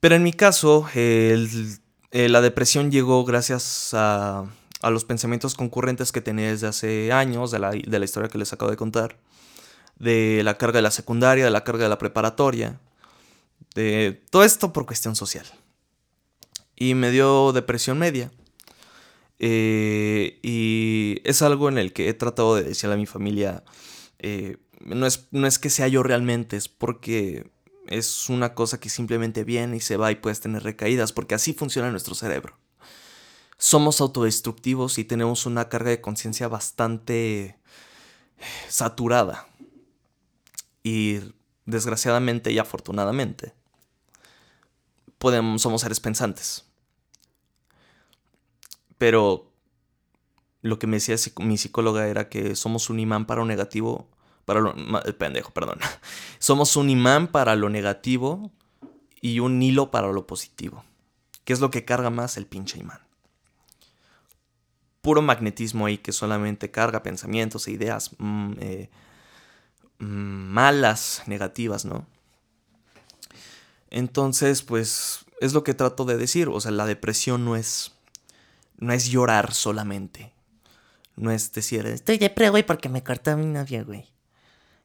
Pero en mi caso, eh, la depresión llegó gracias a, a, los pensamientos concurrentes que tenía desde hace años, de la, de la historia que les acabo de contar, de la carga de la secundaria, de la carga de la preparatoria, de todo esto por cuestión social. Y me dio depresión media. Eh, y es algo en el que he tratado de decirle a mi familia, eh, no, es, no es que sea yo realmente, es porque es una cosa que simplemente viene y se va y puedes tener recaídas, porque así funciona nuestro cerebro. Somos autodestructivos y tenemos una carga de conciencia bastante saturada. Y desgraciadamente y afortunadamente, podemos, somos seres pensantes. Pero lo que me decía mi psicóloga era que somos un imán para lo negativo, para lo pendejo, perdón. Somos un imán para lo negativo y un hilo para lo positivo. ¿Qué es lo que carga más el pinche imán? Puro magnetismo ahí que solamente carga pensamientos e ideas mm, eh, mm, malas, negativas, ¿no? Entonces, pues es lo que trato de decir. O sea, la depresión no es, no es llorar solamente. No es decir, estoy depre, güey, porque me cortó mi novia, güey.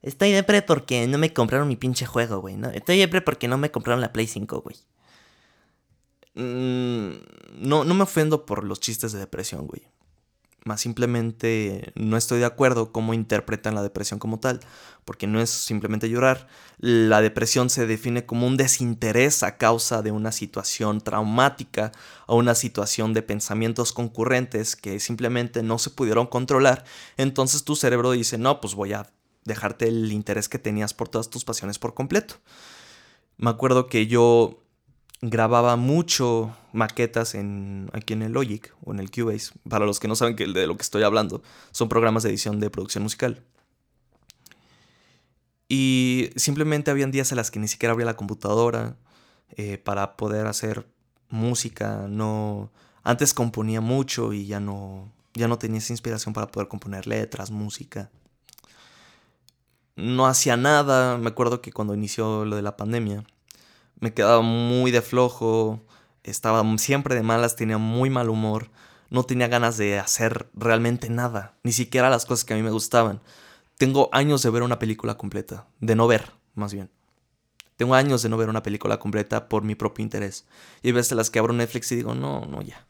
Estoy depre porque no me compraron mi pinche juego, güey. ¿no? Estoy depre porque no me compraron la Play 5, güey. Mm, no, no me ofendo por los chistes de depresión, güey. Más simplemente no estoy de acuerdo cómo interpretan la depresión como tal, porque no es simplemente llorar. La depresión se define como un desinterés a causa de una situación traumática o una situación de pensamientos concurrentes que simplemente no se pudieron controlar. Entonces tu cerebro dice, no, pues voy a dejarte el interés que tenías por todas tus pasiones por completo. Me acuerdo que yo grababa mucho maquetas en, aquí en el Logic o en el Cubase. Para los que no saben que de lo que estoy hablando, son programas de edición de producción musical. Y simplemente habían días en las que ni siquiera abría la computadora eh, para poder hacer música. No, antes componía mucho y ya no, ya no tenía esa inspiración para poder componer letras, música. No hacía nada. Me acuerdo que cuando inició lo de la pandemia, me quedaba muy de flojo, estaba siempre de malas, tenía muy mal humor, no tenía ganas de hacer realmente nada, ni siquiera las cosas que a mí me gustaban. Tengo años de ver una película completa, de no ver, más bien. Tengo años de no ver una película completa por mi propio interés. Y hay veces las que abro Netflix y digo, no, no, ya,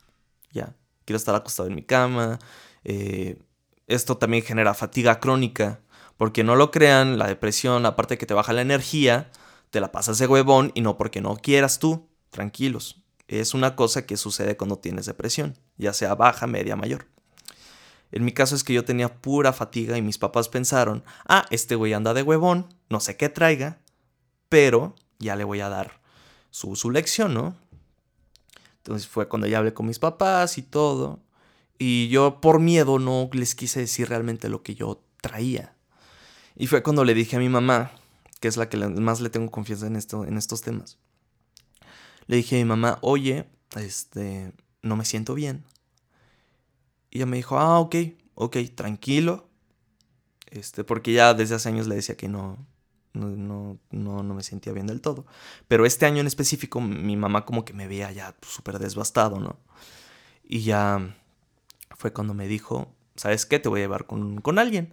ya. Quiero estar acostado en mi cama. Eh, esto también genera fatiga crónica. Porque no lo crean, la depresión, aparte de que te baja la energía, te la pasas de huevón y no porque no quieras tú. Tranquilos. Es una cosa que sucede cuando tienes depresión, ya sea baja, media, mayor. En mi caso es que yo tenía pura fatiga y mis papás pensaron, ah, este güey anda de huevón, no sé qué traiga, pero ya le voy a dar su, su lección, ¿no? Entonces fue cuando ya hablé con mis papás y todo. Y yo por miedo no les quise decir realmente lo que yo traía. Y fue cuando le dije a mi mamá, que es la que más le tengo confianza en, esto, en estos temas. Le dije a mi mamá, oye, este, no me siento bien. Y ella me dijo, ah, ok, ok, tranquilo. Este, porque ya desde hace años le decía que no, no, no, no, me sentía bien del todo. Pero este año en específico, mi mamá como que me veía ya súper desbastado, ¿no? Y ya fue cuando me dijo, ¿sabes qué? Te voy a llevar con, con alguien.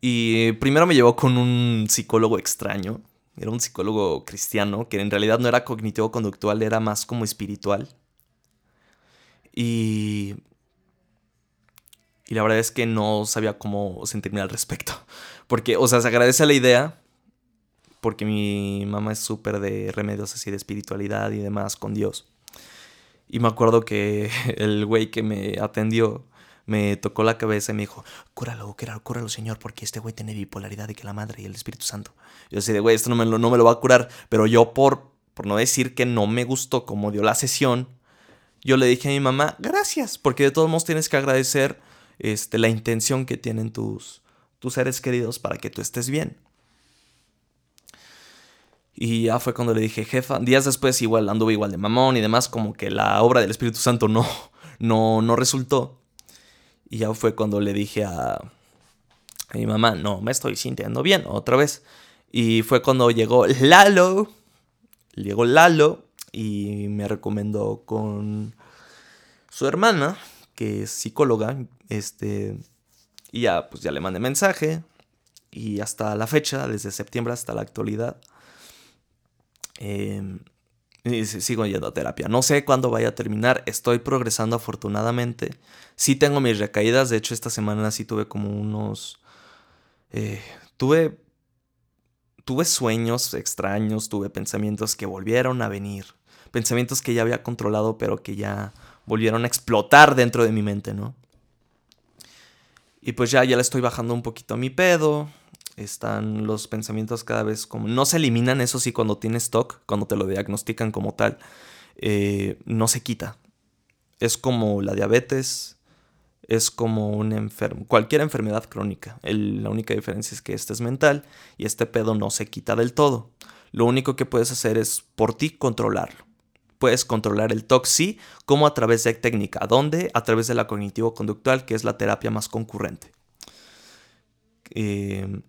Y primero me llevó con un psicólogo extraño. Era un psicólogo cristiano, que en realidad no era cognitivo-conductual, era más como espiritual. Y... Y la verdad es que no sabía cómo sentirme al respecto. Porque, o sea, se agradece la idea, porque mi mamá es súper de remedios así de espiritualidad y demás con Dios. Y me acuerdo que el güey que me atendió me tocó la cabeza y me dijo, cúralo, cúralo, cúralo, señor, porque este güey tiene bipolaridad y que la madre y el Espíritu Santo. Yo decía, güey, esto no me, lo, no me lo va a curar, pero yo por, por no decir que no me gustó como dio la sesión, yo le dije a mi mamá, gracias, porque de todos modos tienes que agradecer este, la intención que tienen tus, tus seres queridos para que tú estés bien. Y ya fue cuando le dije, jefa, días después igual anduve igual de mamón y demás, como que la obra del Espíritu Santo no, no, no resultó. Y ya fue cuando le dije a, mi mamá, no, me estoy sintiendo bien, otra vez. Y fue cuando llegó Lalo, llegó Lalo y me recomendó con su hermana, que es psicóloga, este, y ya, pues ya le mandé mensaje. Y hasta la fecha, desde septiembre hasta la actualidad, eh, sigo yendo a terapia. No sé cuándo vaya a terminar, estoy progresando afortunadamente. Sí tengo mis recaídas, de hecho esta semana sí tuve como unos... Eh, tuve... Tuve sueños extraños, tuve pensamientos que volvieron a venir. Pensamientos que ya había controlado pero que ya volvieron a explotar dentro de mi mente, ¿no? Y pues ya, ya le estoy bajando un poquito a mi pedo están los pensamientos cada vez como... No se eliminan, eso sí, cuando tienes TOC, cuando te lo diagnostican como tal, eh, no se quita. Es como la diabetes, es como un enfermo, cualquier enfermedad crónica. la única diferencia es que este es mental y este pedo no se quita del todo. Lo único que puedes hacer es por ti controlarlo. Puedes controlar el TOC, sí, como a través de técnica. ¿Dónde? A través de la cognitivo-conductual, que es la terapia más concurrente. Eh,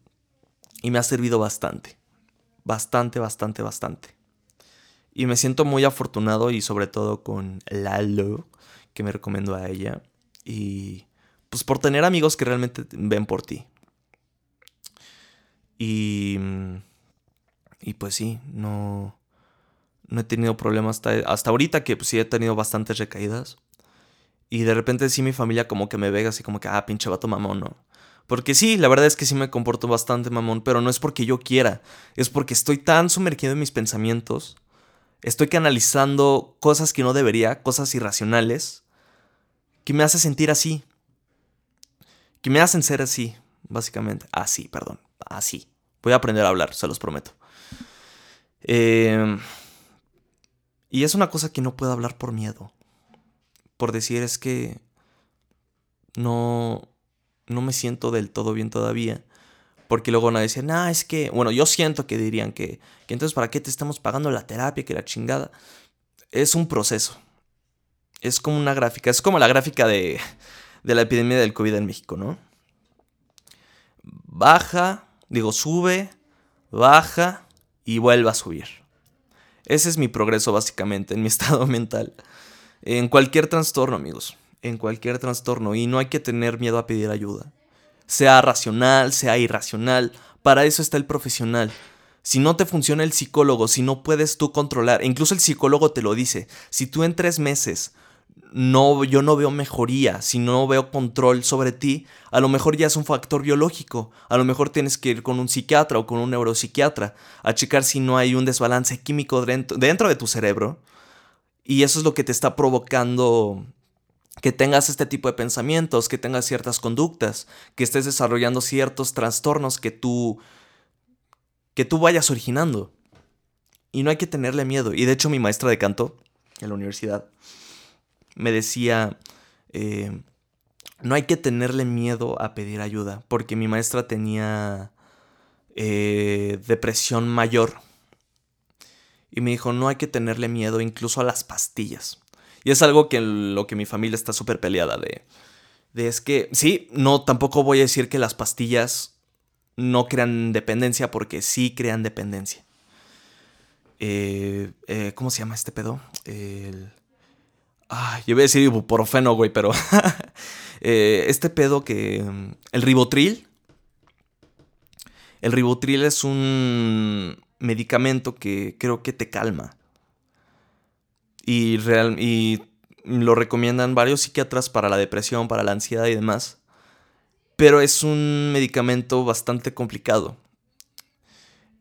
y me ha servido bastante. Bastante, bastante, bastante. Y me siento muy afortunado y sobre todo con Lalo, que me recomendó a ella. Y pues por tener amigos que realmente ven por ti. Y, y pues sí, no, no he tenido problemas hasta, hasta ahorita, que pues sí he tenido bastantes recaídas. Y de repente sí mi familia como que me ve así como que, ah, pinche vato mamón, ¿no? Porque sí, la verdad es que sí me comporto bastante mamón, pero no es porque yo quiera, es porque estoy tan sumergido en mis pensamientos, estoy canalizando cosas que no debería, cosas irracionales, que me hace sentir así. Que me hacen ser así, básicamente. Así, perdón, así. Voy a aprender a hablar, se los prometo. Eh, y es una cosa que no puedo hablar por miedo. Por decir es que no, no me siento del todo bien todavía. Porque luego van a decir, nah, es que, bueno, yo siento que dirían que, que entonces para qué te estamos pagando la terapia, que la chingada. Es un proceso. Es como una gráfica, es como la gráfica de, de la epidemia del COVID en México, ¿no? Baja, digo, sube, baja y vuelve a subir. Ese es mi progreso básicamente en mi estado mental. En cualquier trastorno, amigos en cualquier trastorno y no hay que tener miedo a pedir ayuda. Sea racional, sea irracional, para eso está el profesional. Si no te funciona el psicólogo, si no puedes tú controlar, incluso el psicólogo te lo dice, si tú en tres meses no, yo no veo mejoría, si no veo control sobre ti, a lo mejor ya es un factor biológico, a lo mejor tienes que ir con un psiquiatra o con un neuropsiquiatra a checar si no hay un desbalance químico dentro, dentro de tu cerebro y eso es lo que te está provocando que tengas este tipo de pensamientos, que tengas ciertas conductas, que estés desarrollando ciertos trastornos que tú que tú vayas originando. Y no hay que tenerle miedo. Y de hecho mi maestra de canto en la universidad me decía, eh, no hay que tenerle miedo a pedir ayuda, porque mi maestra tenía eh, depresión mayor. Y me dijo, no hay que tenerle miedo incluso a las pastillas. Y es algo que lo que mi familia está súper peleada de, de. es que, sí, no, tampoco voy a decir que las pastillas no crean dependencia, porque sí crean dependencia. Eh, eh, ¿Cómo se llama este pedo? El... Ah, yo voy a decir ibuprofeno, güey, pero... Eh, este pedo que... El ribotril. El ribotril es un medicamento que creo que te calma. Y, real, y lo recomiendan varios psiquiatras para la depresión, para la ansiedad y demás. Pero es un medicamento bastante complicado.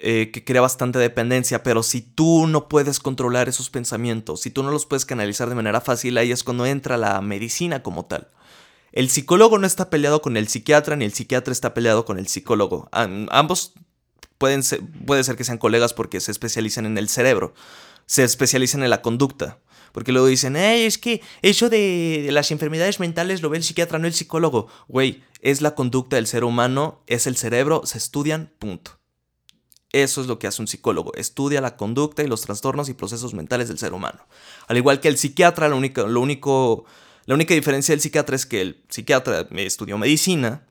Eh, que crea bastante dependencia, pero si tú no puedes controlar esos pensamientos, si tú no los puedes canalizar de manera fácil, ahí es cuando entra la medicina como tal. El psicólogo no está peleado con el psiquiatra, ni el psiquiatra está peleado con el psicólogo. ambos pueden puede ser que sean colegas porque se especializan en el cerebro se especializan en la conducta. Porque luego dicen, es que eso de, las enfermedades mentales lo ve el psiquiatra, no el psicólogo. Güey, es la conducta del ser humano, es el cerebro, se estudian, punto. Eso es lo que hace un psicólogo, estudia la conducta y los trastornos y procesos mentales del ser humano. Al igual que el psiquiatra, lo único, lo único, la única diferencia del psiquiatra es que el psiquiatra estudió medicina,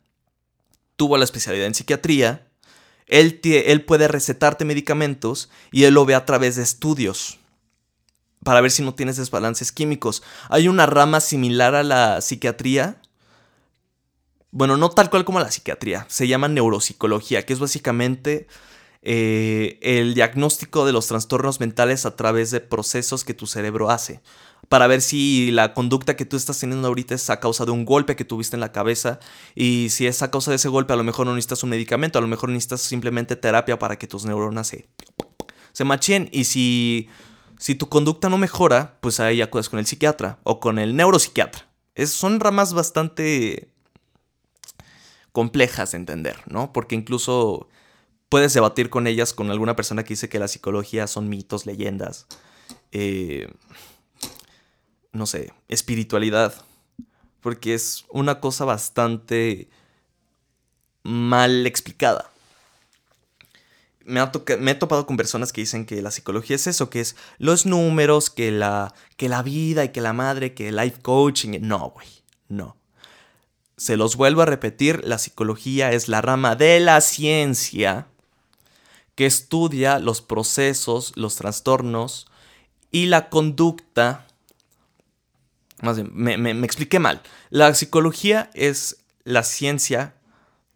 tuvo la especialidad en psiquiatría, él, puede recetarte medicamentos y él lo ve a través de estudios para ver si no tienes desbalances químicos. Hay una rama similar a la psiquiatría. Bueno, no tal cual como la psiquiatría. Se llama neuropsicología, que es básicamente eh, el diagnóstico de los trastornos mentales a través de procesos que tu cerebro hace para ver si la conducta que tú estás teniendo ahorita es a causa de un golpe que tuviste en la cabeza y si es a causa de ese golpe a lo mejor no necesitas un medicamento, a lo mejor necesitas simplemente terapia para que tus neuronas se, se machen y si, si tu conducta no mejora, pues ahí acudes con el psiquiatra o con el neuropsiquiatra. Es, son ramas bastante complejas de entender, ¿no? Porque incluso puedes debatir con ellas con alguna persona que dice que la psicología son mitos, leyendas. Eh, no sé, espiritualidad. porque es una cosa bastante mal explicada. Me, me, he topado con personas que dicen que la psicología es eso, que es los números, que la, que la vida y que la madre, que el life coaching. No, güey, no. Se los vuelvo a repetir, la psicología es la rama de la ciencia que estudia los procesos, los trastornos y la conducta. Más bien, me, expliqué mal. La psicología es la ciencia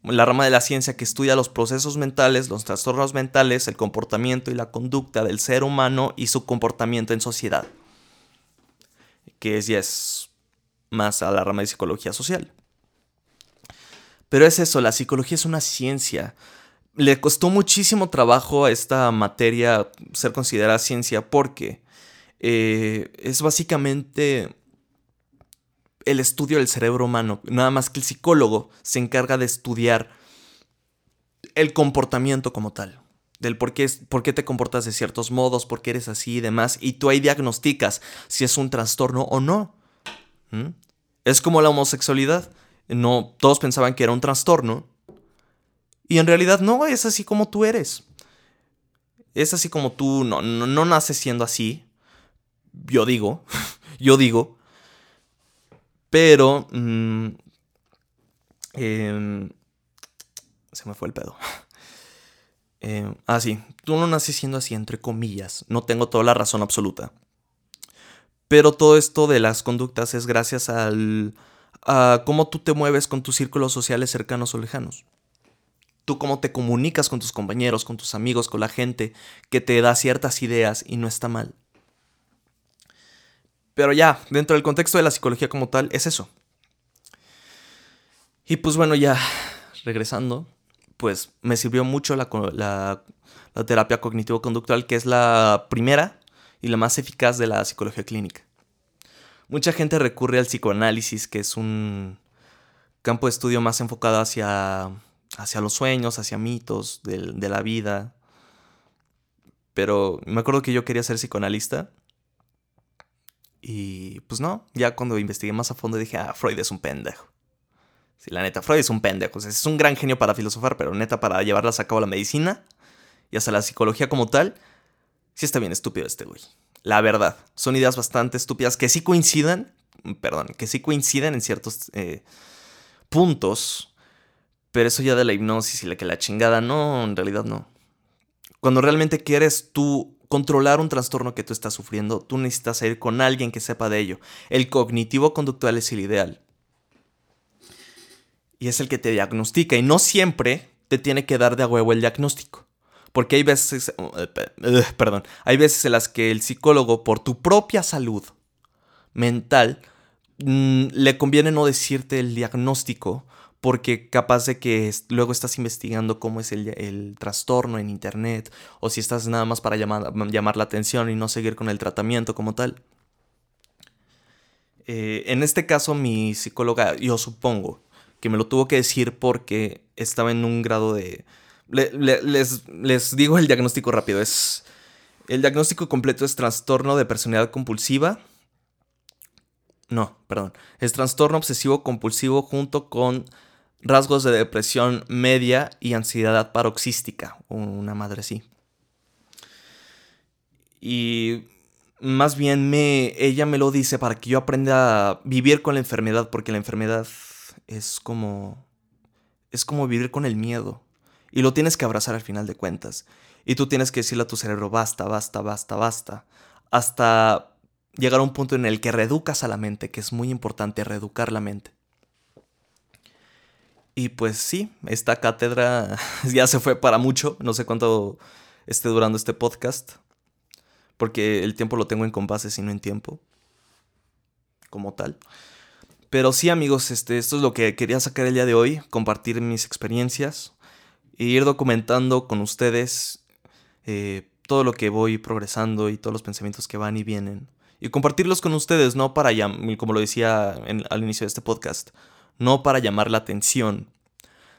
la rama de la ciencia que estudia los procesos mentales, los trastornos mentales, el comportamiento y la conducta del ser humano y su comportamiento en sociedad. Que es, ya es más a la rama de psicología social. Pero es eso, la psicología es una ciencia. Le costó muchísimo trabajo a esta materia ser considerada ciencia porque eh, es básicamente el estudio del cerebro humano. Nada más que el psicólogo se encarga de estudiar el comportamiento como tal. Del por qué, por qué te comportas de ciertos modos, por qué eres así y demás. Y tú ahí diagnosticas si es un trastorno o no. ¿Mm? Es como la homosexualidad. No, todos pensaban que era un trastorno. Y en realidad no, es así como tú eres. Es así como tú no, no, no naces siendo así. Yo digo, yo digo. Pero... Mm, em, se me fue el pedo. Em, ah, sí. Tú no naces siendo así, entre comillas. No tengo toda la razón absoluta. Pero todo esto de las conductas es gracias al, a cómo tú te mueves con tus círculos sociales cercanos o lejanos. Tú cómo te comunicas con tus compañeros, con tus amigos, con la gente que te da ciertas ideas y no está mal. Pero ya, dentro del contexto de la psicología como tal, es eso. Y pues bueno, ya regresando, pues me sirvió mucho la, la terapia cognitivo-conductual, que es la primera y la más eficaz de la psicología clínica. Mucha gente recurre al psicoanálisis, que es un campo de estudio más enfocado hacia, hacia los sueños, hacia mitos de, de la vida. Pero me acuerdo que yo quería ser psicoanalista y pues no, ya cuando investigué más a fondo dije, ah, Freud es un pendejo. Sí, la neta, Freud es un pendejo. es un gran genio para filosofar, pero neta, para llevarlas a cabo la medicina y hasta la psicología como tal, sí está bien estúpido este güey. La verdad, son ideas bastante estúpidas que sí coinciden, perdón, que sí coinciden en ciertos eh, puntos, pero eso ya de la hipnosis y la que la chingada, no, en realidad no. Cuando realmente quieres tú controlar un trastorno que tú estás sufriendo, tú necesitas ir con alguien que sepa de ello. El cognitivo conductual es el ideal. Y es el que te diagnostica. Y no siempre te tiene que dar de a huevo el diagnóstico. Porque hay veces, eh, perdón, hay veces en las que el psicólogo, por tu propia salud mental, mm, le conviene no decirte el diagnóstico porque capaz de que luego estás investigando cómo es el, trastorno en internet o si estás nada más para llamar, llamar, la atención y no seguir con el tratamiento como tal. Eh, en este caso mi psicóloga, yo supongo que me lo tuvo que decir porque estaba en un grado de... les, les digo el diagnóstico rápido, es... El diagnóstico completo es trastorno de personalidad compulsiva. No, perdón. Es trastorno obsesivo compulsivo junto con rasgos de depresión media y ansiedad paroxística, una madre así. Y más bien me, ella me lo dice para que yo aprenda a vivir con la enfermedad, porque la enfermedad es como, es como vivir con el miedo. Y lo tienes que abrazar al final de cuentas. Y tú tienes que decirle a tu cerebro, basta, basta, basta, basta. Hasta llegar a un punto en el que reeducas a la mente, que es muy importante reeducar la mente. Y pues sí, esta cátedra ya se fue para mucho. No sé cuánto esté durando este podcast. Porque el tiempo lo tengo en compases y no en tiempo. Como tal. Pero sí, amigos, este, esto es lo que quería sacar el día de hoy. Compartir mis experiencias. E ir documentando con ustedes eh, todo lo que voy progresando y todos los pensamientos que van y vienen. Y compartirlos con ustedes, no para, como lo decía al inicio de este podcast, no para llamar la atención,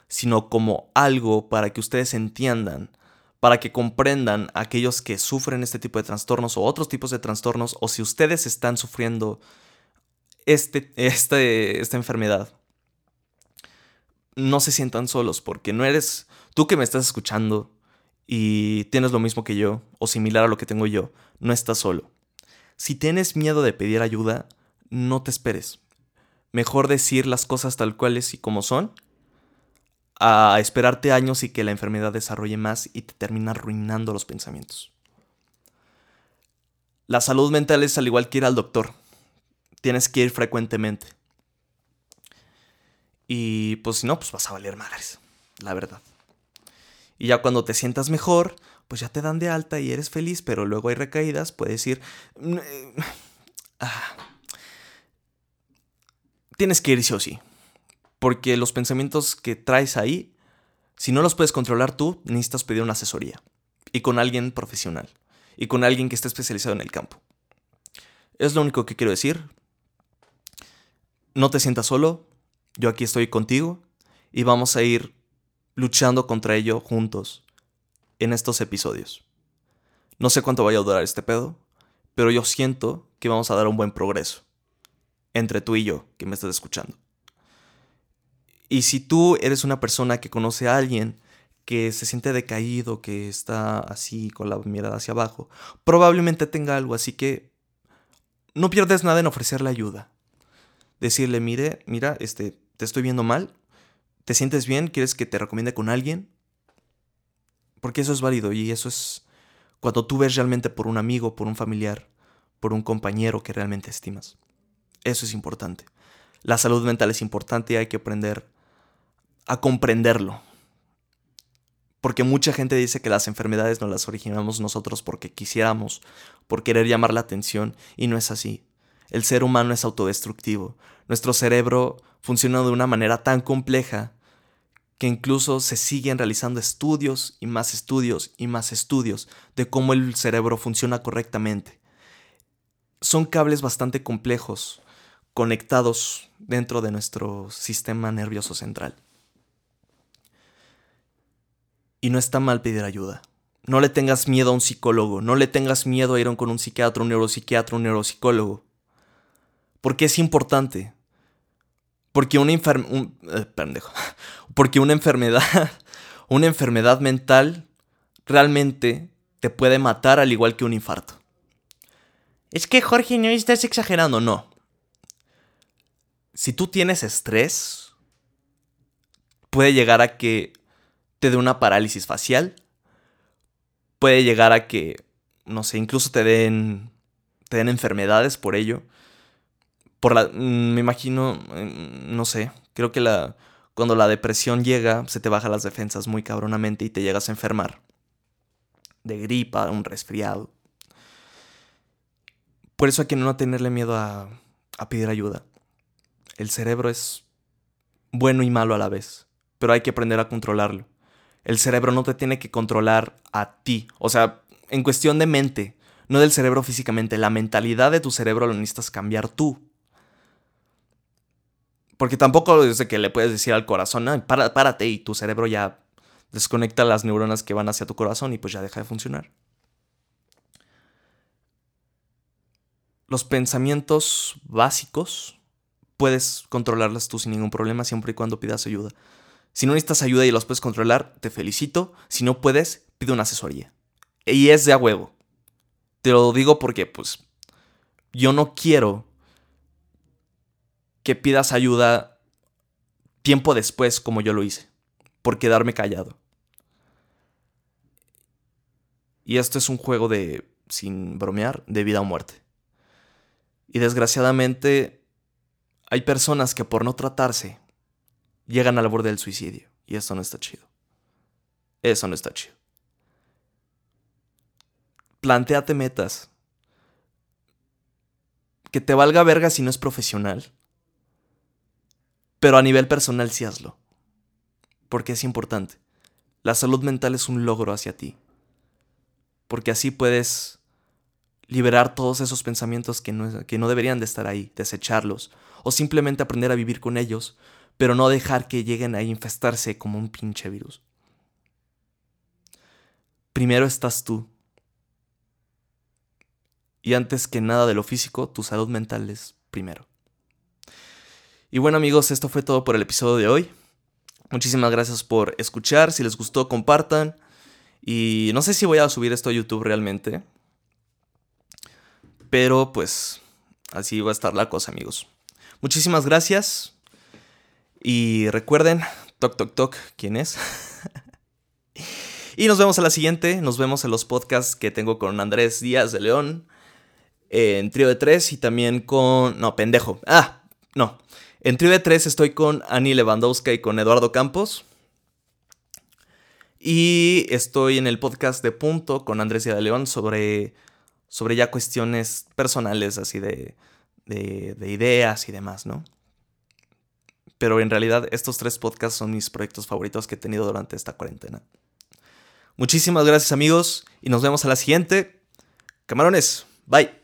sino como algo para que ustedes entiendan, para que comprendan aquellos que sufren este tipo de trastornos o otros tipos de trastornos, o si ustedes están sufriendo este, este, esta enfermedad, no se sientan solos porque no eres tú que me estás escuchando y tienes lo mismo que yo o similar a lo que tengo yo, no estás solo. Si tienes miedo de pedir ayuda, no te esperes. Mejor decir las cosas tal cuales y como son a esperarte años y que la enfermedad desarrolle más y te termina arruinando los pensamientos. La salud mental es al igual que ir al doctor. Tienes que ir frecuentemente. Y pues si no, pues vas a valer madres, la verdad. Y ya cuando te sientas mejor, pues ya te dan de alta y eres feliz, pero luego hay recaídas, puedes ir... Mm, eh, ah, tienes que ir sí o sí. Porque los pensamientos que traes ahí, si no los puedes controlar tú, necesitas pedir una asesoría. Y con alguien profesional. Y con alguien que esté especializado en el campo. Es lo único que quiero decir. No te sientas solo. Yo aquí estoy contigo. Y vamos a ir luchando contra ello juntos en estos episodios. No sé cuánto vaya a durar este pedo, pero yo siento que vamos a dar un buen progreso entre tú y yo que me estás escuchando. Y si tú eres una persona que conoce a alguien que se siente decaído, que está así con la mirada hacia abajo, probablemente tenga algo, así que no pierdes nada en ofrecerle ayuda. Decirle, mire, mira, este, te estoy viendo mal, ¿Te sientes bien? ¿Quieres que te recomiende con alguien? Porque eso es válido y eso es cuando tú ves realmente por un amigo, por un familiar, por un compañero que realmente estimas. Eso es importante. La salud mental es importante y hay que aprender a comprenderlo. Porque mucha gente dice que las enfermedades no las originamos nosotros porque quisiéramos, por querer llamar la atención, y no es así. El ser humano es autodestructivo. Nuestro cerebro funciona de una manera tan compleja que incluso se siguen realizando estudios y más estudios y más estudios de cómo el cerebro funciona correctamente. Son cables bastante complejos conectados dentro de nuestro sistema nervioso central. Y no está mal pedir ayuda. No le tengas miedo a un psicólogo, no le tengas miedo a ir con un psiquiatra, un neuropsiquiatra, un neuropsicólogo. Porque es importante. Porque una enfermedad... Eh, porque una enfermedad... Una enfermedad mental realmente te puede matar al igual que un infarto. Es que Jorge, no estás exagerando, no. Si tú tienes estrés, puede llegar a que te dé una parálisis facial. Puede llegar a que, no sé, incluso te den, te den enfermedades por ello por la, mm, me imagino, mm, no sé, creo que la, cuando la depresión llega, se te bajan las defensas muy cabronamente y te llegas a enfermar. De gripa, un resfriado. Por eso hay que no tenerle miedo a, a pedir ayuda. El cerebro es bueno y malo a la vez, pero hay que aprender a controlarlo. El cerebro no te tiene que controlar a ti, o sea, en cuestión de mente, no del cerebro físicamente, la mentalidad de tu cerebro lo necesitas cambiar tú. Porque tampoco es que le puedes decir al corazón, párate y tu cerebro ya desconecta las neuronas que van hacia tu corazón y pues ya deja de funcionar. Los pensamientos básicos puedes controlarlos tú sin ningún problema siempre y cuando pidas ayuda. Si no necesitas ayuda y los puedes controlar, te felicito. Si no puedes, pide una asesoría. Y es de a huevo. Te lo digo porque, pues, yo no quiero que pidas ayuda tiempo después como yo lo hice, por quedarme callado. Y esto es un juego de, sin bromear, de vida o muerte. Y desgraciadamente hay personas que por no tratarse llegan al borde del suicidio. Y esto no está chido. Eso no está chido. Plantéate metas. Que te valga verga si no es profesional. Pero a nivel personal sí hazlo. Porque es importante. La salud mental es un logro hacia ti. Porque así puedes liberar todos esos pensamientos que no, que no deberían de estar ahí, desecharlos, o simplemente aprender a vivir con ellos, pero no dejar que lleguen a infestarse como un pinche virus. Primero estás tú. Y antes que nada de lo físico, tu salud mental es primero. Y bueno amigos, esto fue todo por el episodio de hoy. Muchísimas gracias por escuchar. Si les gustó, compartan. Y no sé si voy a subir esto a YouTube realmente. Pero pues así va a estar la cosa, amigos. Muchísimas gracias. Y recuerden, toc toc toc, ¿quién es? y nos vemos a la siguiente. Nos vemos en los podcasts que tengo con Andrés Díaz de León. En trío de tres y también con... No, pendejo. Ah, no. En trío de tres estoy con Ani Lewandowska y con Eduardo Campos. Y estoy en el podcast de Punto con Andrés Díaz de León sobre, sobre ya cuestiones personales, así de, de, de ideas y demás, ¿no? Pero en realidad estos tres podcasts son mis proyectos favoritos que he tenido durante esta cuarentena. Muchísimas gracias amigos y nos vemos a la siguiente. Camarones, bye.